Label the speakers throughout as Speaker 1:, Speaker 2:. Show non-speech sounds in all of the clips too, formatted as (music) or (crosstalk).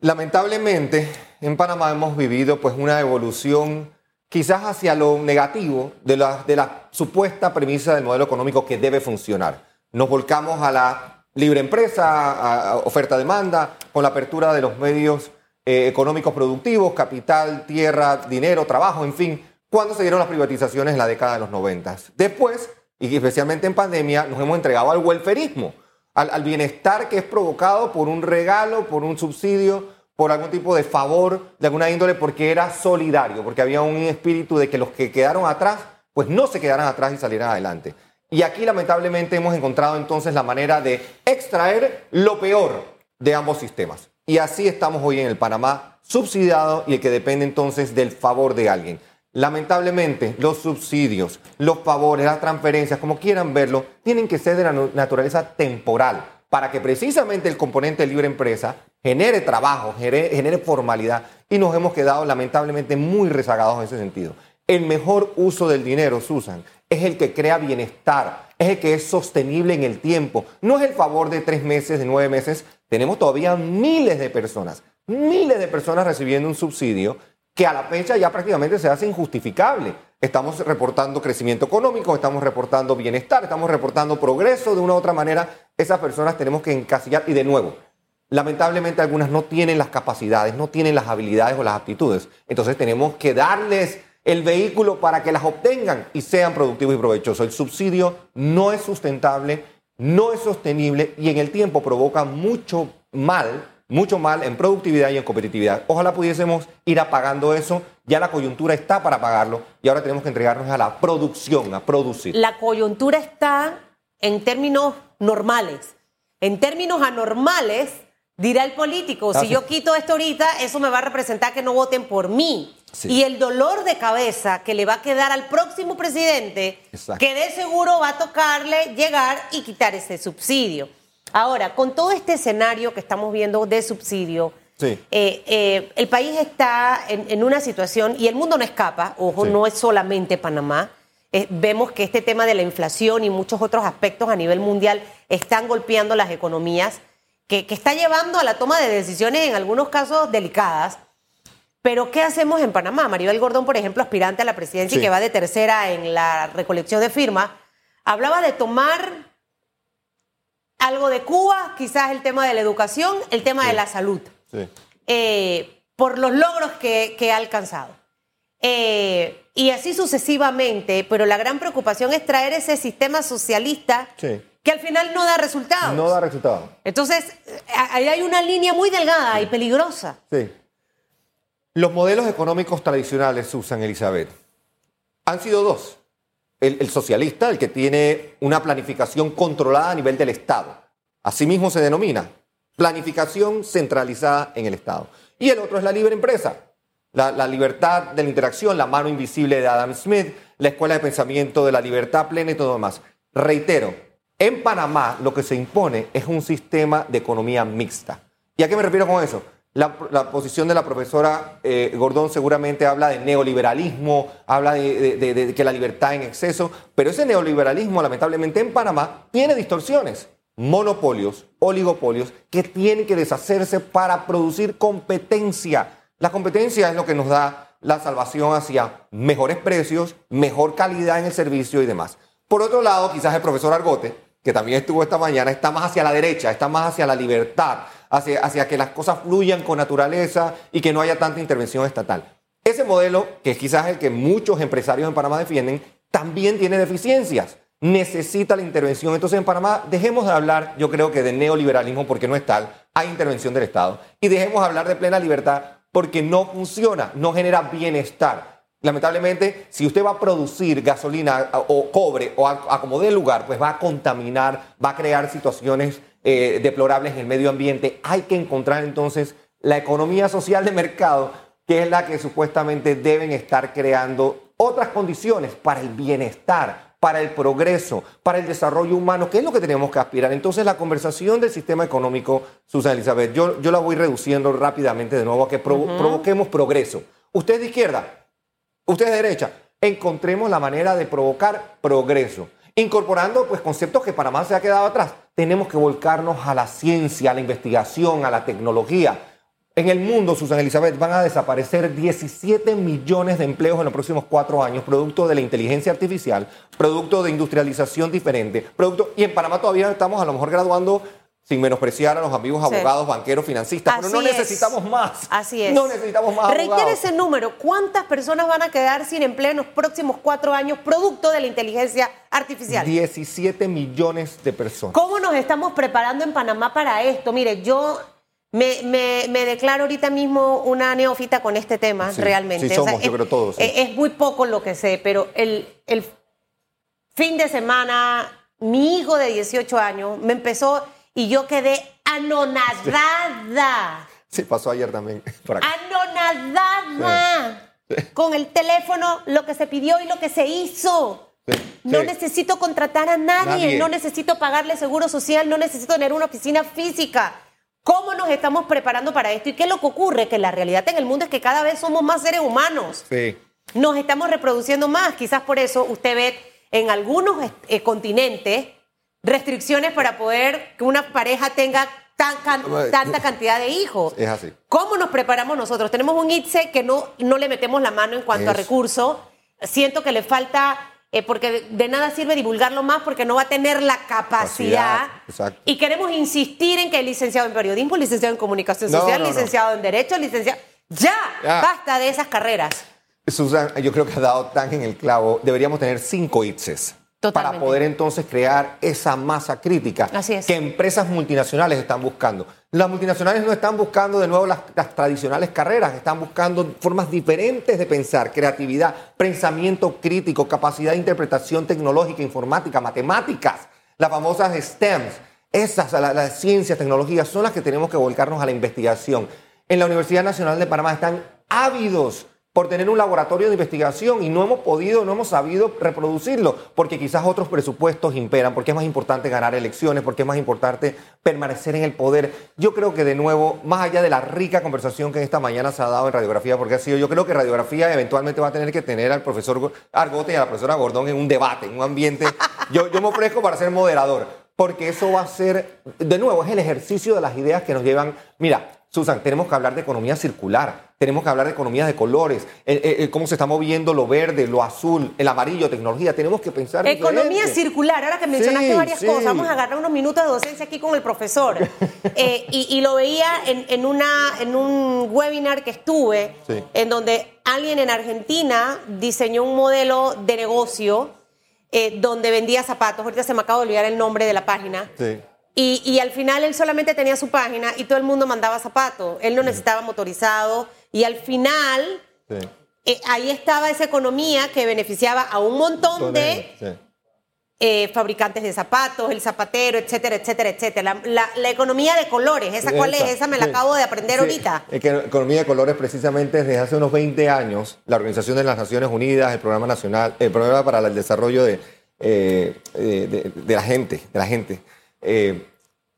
Speaker 1: Lamentablemente, en Panamá hemos vivido pues una evolución quizás hacia lo negativo de la, supuesta premisa del modelo económico que debe funcionar. Nos volcamos a la libre empresa, oferta-demanda, con la apertura de los medios eh, económicos productivos, capital, tierra, dinero, trabajo, en fin, cuando se dieron las privatizaciones en la década de los 90. Después, y especialmente en pandemia, nos hemos entregado al welferismo, al, bienestar que es provocado por un regalo, por un subsidio, por algún tipo de favor de alguna índole porque era solidario, porque había un espíritu de que los que quedaron atrás, pues no se quedaran atrás y salieran adelante. Y aquí lamentablemente hemos encontrado entonces la manera de extraer lo peor de ambos sistemas. Y así estamos hoy en el Panamá subsidiado y el que depende entonces del favor de alguien. Lamentablemente, los subsidios, los favores, las transferencias, como quieran verlo, tienen que ser de la naturaleza temporal para que precisamente el componente libre empresa genere trabajo, genere, formalidad y nos hemos quedado lamentablemente muy rezagados en ese sentido. El mejor uso del dinero, Susan, es el que crea bienestar, es el que es sostenible en el tiempo. No es el favor de tres meses, de nueve meses. Tenemos todavía miles de personas, miles de personas recibiendo un subsidio que a la fecha ya prácticamente se hace injustificable. Estamos reportando crecimiento económico, estamos reportando bienestar, estamos reportando progreso de una u otra manera. Esas personas tenemos que encasillar y de nuevo, lamentablemente algunas no tienen las capacidades, no tienen las habilidades o las aptitudes. Entonces tenemos que darles el vehículo para que las obtengan y sean productivos y provechosos. El subsidio no es sustentable, no es sostenible y en el tiempo provoca mucho mal mucho mal en productividad y en competitividad. Ojalá pudiésemos ir apagando eso. Ya la coyuntura está para pagarlo y ahora tenemos que entregarnos a la producción, a producir.
Speaker 2: La coyuntura está en términos normales. En términos anormales, dirá el político, si yo quito esto ahorita, eso me va a representar que no voten por mí. Y el dolor de cabeza que le va a quedar al próximo presidente, que de seguro va a tocarle llegar y quitar ese subsidio. Ahora, con todo este escenario que estamos viendo de subsidio, eh, eh, el país está en, una situación, y el mundo no escapa, ojo, no es solamente Panamá. Eh, vemos que este tema de la inflación y muchos otros aspectos a nivel mundial están golpeando las economías, que, está llevando a la toma de decisiones en algunos casos delicadas. Pero, ¿qué hacemos en Panamá? Maribel Gordón, por ejemplo, aspirante a la presidencia y que va de tercera en la recolección de firmas, hablaba de tomar algo de Cuba, quizás el tema de la educación, el tema de la salud, eh, por los logros que, ha alcanzado. Eh, y así sucesivamente, pero la gran preocupación es traer ese sistema socialista que al final no da resultados.
Speaker 1: No da resultados.
Speaker 2: Entonces, ahí hay una línea muy delgada y peligrosa.
Speaker 1: Sí. Los modelos económicos tradicionales, Susan Elizabeth, han sido dos el, socialista, el que tiene una planificación controlada a nivel del Estado. Asimismo se denomina planificación centralizada en el Estado. Y el otro es la libre empresa, la, libertad de la interacción, la mano invisible de Adam Smith, la escuela de pensamiento de la libertad plena y todo demás. Reitero, en Panamá lo que se impone es un sistema de economía mixta. ¿Y a qué me refiero con eso? La, posición de la profesora eh, Gordón seguramente habla de neoliberalismo, habla de, que la libertad en exceso, pero ese neoliberalismo lamentablemente en Panamá tiene distorsiones, monopolios, oligopolios que tienen que deshacerse para producir competencia. La competencia es lo que nos da la salvación hacia mejores precios, mejor calidad en el servicio y demás. Por otro lado, quizás el profesor Argote, que también estuvo esta mañana, está más hacia la derecha, está más hacia la libertad, hacia, que las cosas fluyan con naturaleza y que no haya tanta intervención estatal. Ese modelo, que es quizás el que muchos empresarios en Panamá defienden, también tiene deficiencias. Necesita la intervención. Entonces en Panamá dejemos de hablar, yo creo que de neoliberalismo porque no es tal, hay intervención del Estado. Y dejemos de hablar de plena libertad porque no funciona, no genera bienestar. Lamentablemente, si usted va a producir gasolina o cobre o a, como lugar, pues va a contaminar, va a crear situaciones eh, deplorables en el medio ambiente. Hay que encontrar entonces la economía social de mercado, que es la que supuestamente deben estar creando otras condiciones para el bienestar, para el progreso, para el desarrollo humano, que es lo que tenemos que aspirar. Entonces la conversación del sistema económico, Susana Elizabeth, yo, yo la voy reduciendo rápidamente de nuevo a que provoquemos progreso. Usted es de izquierda, usted es de derecha. Encontremos la manera de provocar progreso incorporando pues, conceptos que Panamá se ha quedado atrás. Tenemos que volcarnos a la ciencia, a la investigación, a la tecnología. En el mundo, Susana Elizabeth, van a desaparecer 17 millones de empleos en los próximos cuatro años, producto de la inteligencia artificial, producto de industrialización diferente, producto, y en Panamá todavía estamos a lo mejor graduando sin menospreciar a los amigos abogados, banqueros, financistas, pero no necesitamos más.
Speaker 2: Así es.
Speaker 1: No necesitamos más
Speaker 2: Requiere ese número. ¿Cuántas personas van a quedar sin empleo en los próximos cuatro años producto de la inteligencia artificial?
Speaker 1: 17 millones de personas.
Speaker 2: ¿Cómo nos estamos preparando en Panamá para esto? Mire, yo me, declaro ahorita mismo una neófita con este tema, realmente.
Speaker 1: Sí, somos, yo creo todos.
Speaker 2: Es, muy poco lo que sé, pero el, el fin de semana, mi hijo de 18 años me empezó y yo quedé anonadada.
Speaker 1: Sí, pasó ayer también. (laughs)
Speaker 2: Anonadada. Con el teléfono, lo que se pidió y lo que se hizo. no necesito contratar a nadie, no necesito pagarle seguro social, no necesito tener una oficina física. ¿Cómo nos estamos preparando para esto? ¿Y qué es lo que ocurre? Que la realidad en el mundo es que cada vez somos más seres humanos.
Speaker 1: Sí.
Speaker 2: Nos estamos reproduciendo más. Quizás por eso usted ve en algunos eh, continentes restricciones para poder que una pareja tenga tanta cantidad de hijos.
Speaker 1: Es así.
Speaker 2: ¿Cómo nos preparamos nosotros? Tenemos un ITSE que no, no le metemos la mano en cuanto a recursos. Siento que le falta, eh, porque de nada sirve divulgarlo más porque no va a tener la capacidad. Y queremos insistir en que el licenciado en periodismo, licenciado en comunicación social, licenciado en derecho, licenciado... Ya, ya, basta de esas carreras.
Speaker 1: Susan, yo creo que ha dado tan en el clavo. Deberíamos tener cinco ITSES para poder entonces crear esa masa crítica que empresas multinacionales están buscando. Las multinacionales no están buscando de nuevo las, tradicionales carreras, están buscando formas diferentes de pensar, creatividad, pensamiento crítico, capacidad de interpretación tecnológica, informática, matemáticas, las famosas STEMs. Esas, las ciencias, tecnologías, son las que tenemos que volcarnos a la investigación. En la Universidad Nacional de Panamá están ávidos por tener un laboratorio de investigación y no hemos podido, no hemos sabido reproducirlo, porque quizás otros presupuestos imperan, porque es más importante ganar elecciones, porque es más importante permanecer en el poder. Yo creo que de nuevo, más allá de la rica conversación que esta mañana se ha dado en radiografía, porque ha sido, yo creo que radiografía eventualmente va a tener que tener al profesor Argote y a la profesora Gordón en un debate, en un ambiente. Yo, yo me ofrezco para ser moderador, porque eso va a ser, de nuevo, es el ejercicio de las ideas que nos llevan. Mira, Susan, tenemos que hablar de economía circular, tenemos que hablar de economía de colores, cómo se está moviendo lo verde, lo azul, el amarillo, tecnología, tenemos que pensar
Speaker 2: Economía circular, ahora que mencionaste varias cosas, vamos a agarrar unos minutos de docencia aquí con el profesor. (laughs) Eh, y, lo veía en, una, en un webinar que estuve, en donde alguien en Argentina diseñó un modelo de negocio eh, donde vendía zapatos, ahorita se me acaba de olvidar el nombre de la página.
Speaker 1: Sí
Speaker 2: y, al final él solamente tenía su página y todo el mundo mandaba zapatos. Él no necesitaba motorizado. Y al final, eh, ahí estaba esa economía que beneficiaba a un montón de eh, fabricantes de zapatos, el zapatero, etcétera, etcétera, etcétera. La, economía de colores, ¿esa cuál es? Esa me la acabo de aprender ahorita.
Speaker 1: Es que economía de colores, precisamente desde hace unos 20 años, la Organización de las Naciones Unidas, el Programa Nacional, el Programa para el Desarrollo de, eh, de la gente, de la gente eh,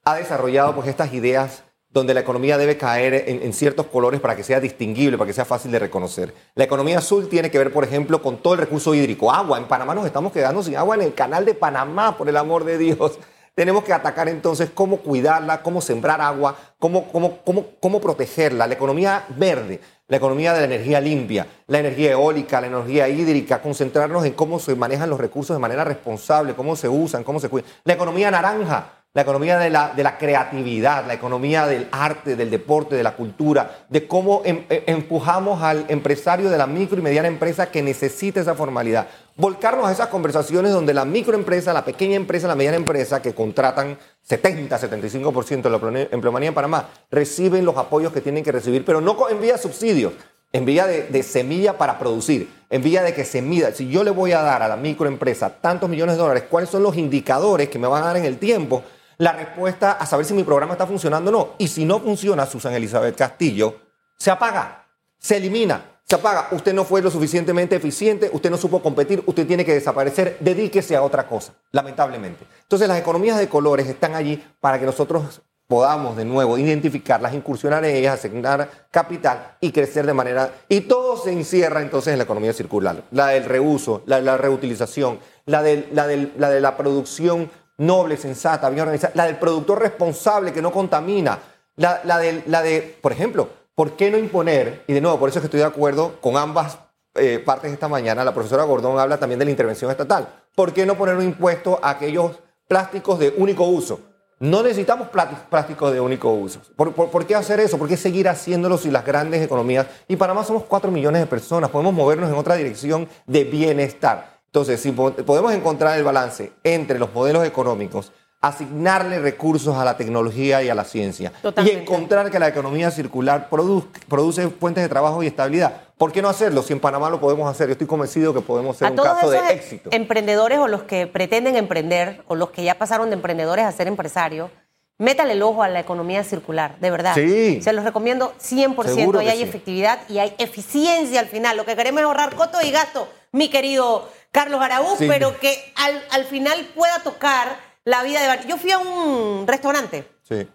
Speaker 1: ha desarrollado pues, estas ideas donde la economía debe caer en, ciertos colores para que sea distinguible, para que sea fácil de reconocer. La economía azul tiene que ver, por ejemplo, con todo el recurso hídrico. Agua. En Panamá nos estamos quedando sin agua en el canal de Panamá, por el amor de Dios. (laughs) Tenemos que atacar entonces cómo cuidarla, cómo sembrar agua, cómo, cómo, cómo, cómo protegerla. La economía verde, la economía de la energía limpia, la energía eólica, la energía hídrica, concentrarnos en cómo se manejan los recursos de manera responsable, cómo se usan, cómo se cuidan. La economía naranja, la economía de la, de la, creatividad, la economía del arte, del deporte, de la cultura, de cómo em, e, empujamos al empresario de la micro y mediana empresa que necesita esa formalidad. Volcarnos a esas conversaciones donde la microempresa, la pequeña empresa, la mediana empresa, que contratan 70, 75% de la empleomanía en Panamá, reciben los apoyos que tienen que recibir, pero no en vía subsidios, en vía de, de, semilla para producir, en vía de que se mida. Si yo le voy a dar a la microempresa tantos millones de dólares, ¿cuáles son los indicadores que me van a dar en el tiempo la respuesta a saber si mi programa está funcionando o no. Y si no funciona, Susan Elizabeth Castillo, se apaga, se elimina, se apaga. Usted no fue lo suficientemente eficiente, usted no supo competir, usted tiene que desaparecer, dedíquese a otra cosa, lamentablemente. Entonces las economías de colores están allí para que nosotros podamos de nuevo identificarlas, incursionar en ellas, asignar capital y crecer de manera... Y todo se encierra entonces en la economía circular, la del reuso, la de la reutilización, la de la, la, de la producción noble, sensata, bien organizada, la del productor responsable que no contamina, la, de, la de, por ejemplo, ¿por qué no imponer? Y de nuevo, por eso es que estoy de acuerdo con ambas eh, partes esta mañana. La profesora Gordón habla también de la intervención estatal. ¿Por qué no poner un impuesto a aquellos plásticos de único uso? No necesitamos plásticos de único uso. ¿Por, qué hacer eso? ¿Por qué seguir haciéndolo si las grandes economías, y para más somos 4 millones de personas, podemos movernos en otra dirección de bienestar? Entonces, si podemos encontrar el balance entre los modelos económicos, asignarle recursos a la tecnología y a la ciencia y encontrar que la economía circular produce fuentes de trabajo y estabilidad. ¿Por qué no hacerlo? Si en Panamá lo podemos hacer, yo estoy convencido que podemos ser un caso de éxito.
Speaker 2: Emprendedores o los que pretenden emprender o los que ya pasaron de emprendedores a ser empresarios, métale el ojo a la economía circular, de verdad.
Speaker 1: Sí.
Speaker 2: Se los recomiendo 100%. y hay efectividad y hay eficiencia al final. Lo que queremos es ahorrar costo y gasto, mi querido Carlos Araúz, pero que al, al final pueda tocar la vida de... Yo fui a un restaurante.
Speaker 1: Sí.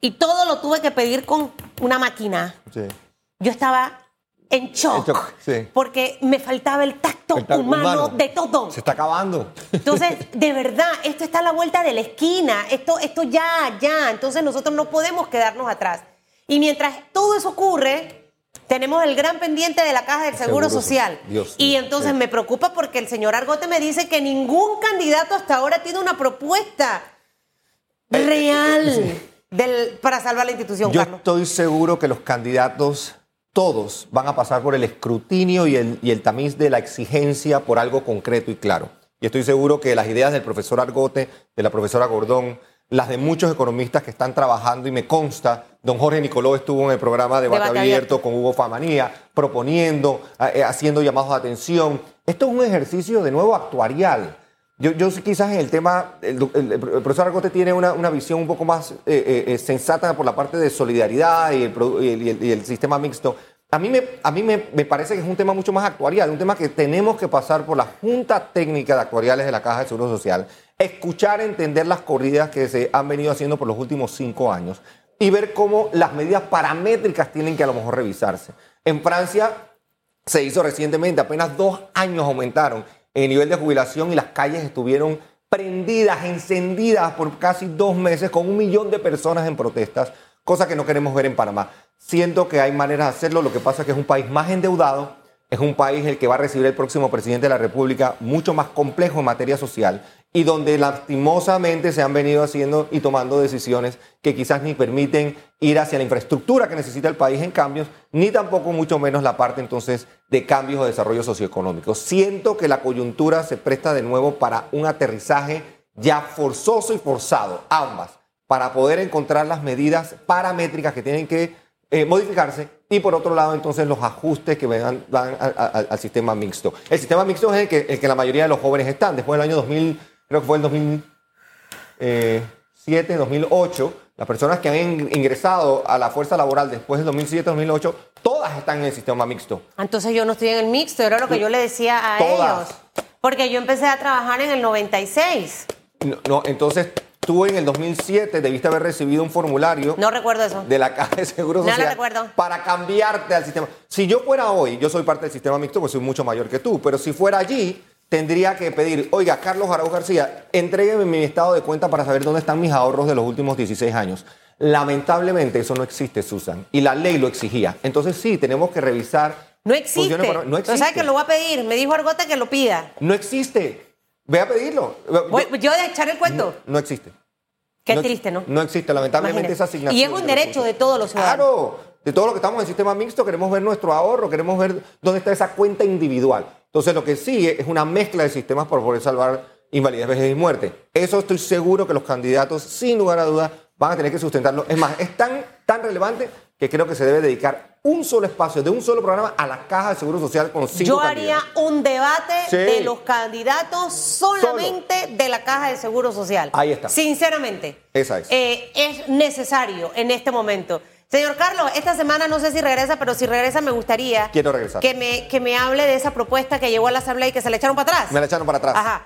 Speaker 2: Y todo lo tuve que pedir con una máquina.
Speaker 1: Sí.
Speaker 2: Yo estaba en shock.
Speaker 1: sí.
Speaker 2: Porque me faltaba el tacto, humano, de todo.
Speaker 1: Se está acabando.
Speaker 2: Entonces, (laughs) de verdad, esto está a la vuelta de la esquina. Esto, esto ya, ya. Entonces nosotros no podemos quedarnos atrás. Y mientras todo eso ocurre, tenemos el gran pendiente de la caja del Seguro, Social. y entonces me preocupa porque el señor Argote me dice que ningún candidato hasta ahora tiene una propuesta eh, real del, para salvar la institución.
Speaker 1: Yo estoy seguro que los candidatos, todos, van a pasar por el escrutinio y el, y el tamiz de la exigencia por algo concreto y claro. Y estoy seguro que las ideas del profesor Argote, de la profesora Gordón, las de muchos economistas que están trabajando y me consta, don Jorge Nicoló estuvo en el programa de Debate, abierto, con Hugo Famanía, proponiendo, eh, haciendo llamados de atención. Esto es un ejercicio de nuevo actuarial. Yo, yo quizás en el tema, el, profesor Argote tiene una, visión un poco más eh, eh, sensata por la parte de solidaridad y el, y el sistema mixto, a mí, me, a mí me, parece que es un tema mucho más actuarial, un tema que tenemos que pasar por la Junta Técnica de Actuariales de la Caja de Seguro Social, escuchar, entender las corridas que se han venido haciendo por los últimos cinco años y ver cómo las medidas paramétricas tienen que a lo mejor revisarse. En Francia se hizo recientemente, apenas dos años aumentaron el nivel de jubilación y las calles estuvieron prendidas, encendidas por casi dos meses con un millón de personas en protestas cosa que no queremos ver en Panamá. Siento que hay maneras de hacerlo, lo que pasa es que es un país más endeudado, es un país el que va a recibir el próximo presidente de la República mucho más complejo en materia social y donde lastimosamente se han venido haciendo y tomando decisiones que quizás ni permiten ir hacia la infraestructura que necesita el país en cambios, ni tampoco mucho menos la parte entonces de cambios o desarrollo socioeconómico. Siento que la coyuntura se presta de nuevo para un aterrizaje ya forzoso y forzado, ambas para poder encontrar las medidas paramétricas que tienen que eh, modificarse y por otro lado entonces los ajustes que van, al sistema mixto. El sistema mixto es el que, el que la mayoría de los jóvenes están. Después del año 2000, creo que fue el 2007, 2008, las personas que han ingresado a la fuerza laboral después del 2007-2008, todas están en el sistema mixto.
Speaker 2: Entonces yo no estoy en el mixto, era lo que yo le decía a ellos. Porque yo empecé a trabajar en el 96.
Speaker 1: no entonces Tú en el 2007 debiste haber recibido un formulario.
Speaker 2: No recuerdo eso.
Speaker 1: De la Caja de Seguro Social.
Speaker 2: No lo recuerdo.
Speaker 1: Para cambiarte al sistema. Si yo fuera hoy, yo soy parte del sistema mixto, pues soy mucho mayor que tú, pero si fuera allí, tendría que pedir, oiga, Carlos Araújo García, entrégueme mi estado de cuenta para saber dónde están mis ahorros de los últimos 16 años. Lamentablemente eso no existe, Susan, y la ley lo exigía. Entonces sí, tenemos que revisar.
Speaker 2: No existe. no existe. ¿Sabes que lo voy a pedir? Me dijo Argota que lo pida.
Speaker 1: No existe. Ve a pedirlo.
Speaker 2: yo de echar el cuento.
Speaker 1: No, existe.
Speaker 2: Qué triste, ¿no?
Speaker 1: No existe, lamentablemente, esa asignación.
Speaker 2: Y es un derecho de todos los ciudadanos.
Speaker 1: Claro, de todos los que estamos en el sistema mixto, queremos ver nuestro ahorro, queremos ver dónde está esa cuenta individual. Entonces, lo que sigue es una mezcla de sistemas para poder salvar invalidez, vejez y muerte. Eso estoy seguro que los candidatos, sin lugar a dudas, van a tener que sustentarlo. Es más, es tan, tan relevante que creo que se debe dedicar un solo espacio de un solo programa a la Caja de Seguro Social con cinco
Speaker 2: Yo haría un debate de los candidatos solamente de la Caja de Seguro Social.
Speaker 1: Ahí está.
Speaker 2: Sinceramente.
Speaker 1: Esa es.
Speaker 2: Eh, es necesario en este momento. Señor Carlos, esta semana no sé si regresa, pero si regresa me gustaría
Speaker 1: Quiero regresar.
Speaker 2: Que, me, que me hable de esa propuesta que llegó a la Asamblea y que se le echaron para atrás.
Speaker 1: Me la echaron para atrás.
Speaker 2: Ajá.